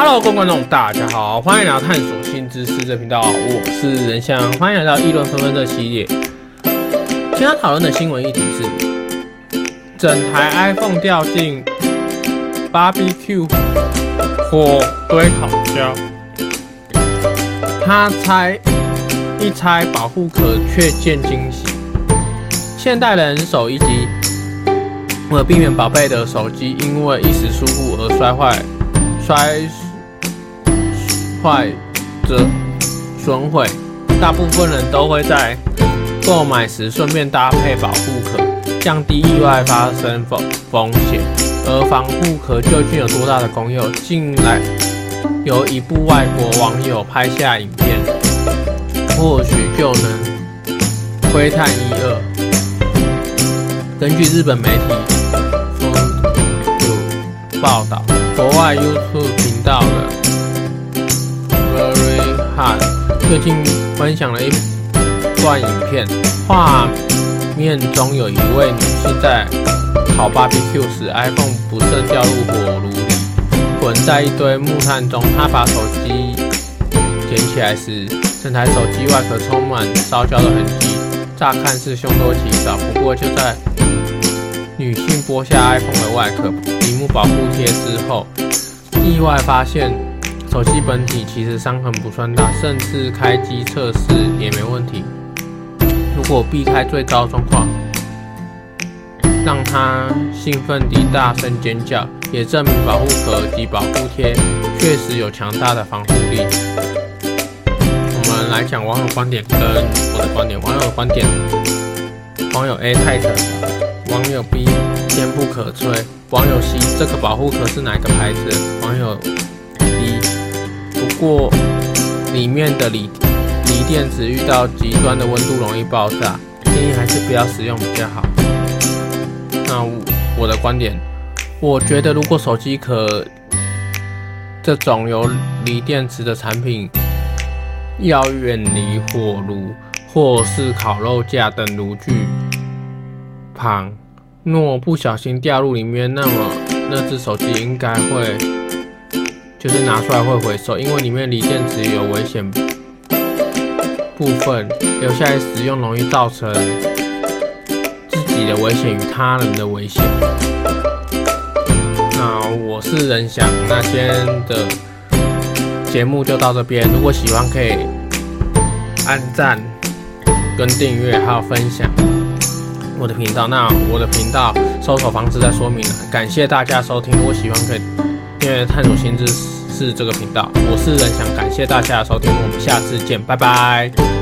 Hello，各位观众，大家好，欢迎来到探索新知识这频道，我是仁翔，欢迎来到议论纷纷的系列。今天讨论的新闻议题是：整台 iPhone 掉进 BBQ 火堆烤焦，他拆一拆保护壳却见惊喜。现代人手一机，为了避免宝贝的手机因为一时疏忽而摔坏、摔坏则损毁，大部分人都会在购买时顺便搭配保护壳，降低意外发生风风险。而防护壳究竟有多大的功用？近来有一部外国网友拍下影片，或许就能窥探一二。根据日本媒体有报道，国外 YouTube 频道的最近分享了一段影片，画面中有一位女性在烤 BBQ 时，iPhone 不慎掉入火炉里，滚在一堆木炭中。她把手机捡起来时，整台手机外壳充满烧焦的痕迹，乍看是凶多吉少。不过就在女性剥下 iPhone 的外壳屏幕保护贴之后，意外发现手机本体其实伤痕不算大，甚至开机测试也没问题。如果避开最糟状况，让它兴奋地大声尖叫，也证明保护壳及保护贴确实有强大的防护力。我们来讲网友观点跟我的观点。网友观点，网友 A 太特。网友 B 坚不可摧，网友 C 这个保护壳是哪个牌子？网友过里面的锂锂电池遇到极端的温度容易爆炸，建议还是不要使用比较好。那我的观点，我觉得如果手机壳这种有锂电池的产品，要远离火炉或是烤肉架等炉具旁。若不小心掉入里面，那么那只手机应该会就是拿出来会回收，因为里面锂电池有危险部分，留下来使用容易造成自己的危险与他人的危险。那我是仁翔，那今天的节目就到这边。如果喜欢，可以按赞、跟订阅还有分享。我的频道，那我的频道搜索方式在说明了。感谢大家收听，如果喜欢可以订阅探索新知识这个频道。我是人翔，感谢大家的收听，我们下次见，拜拜。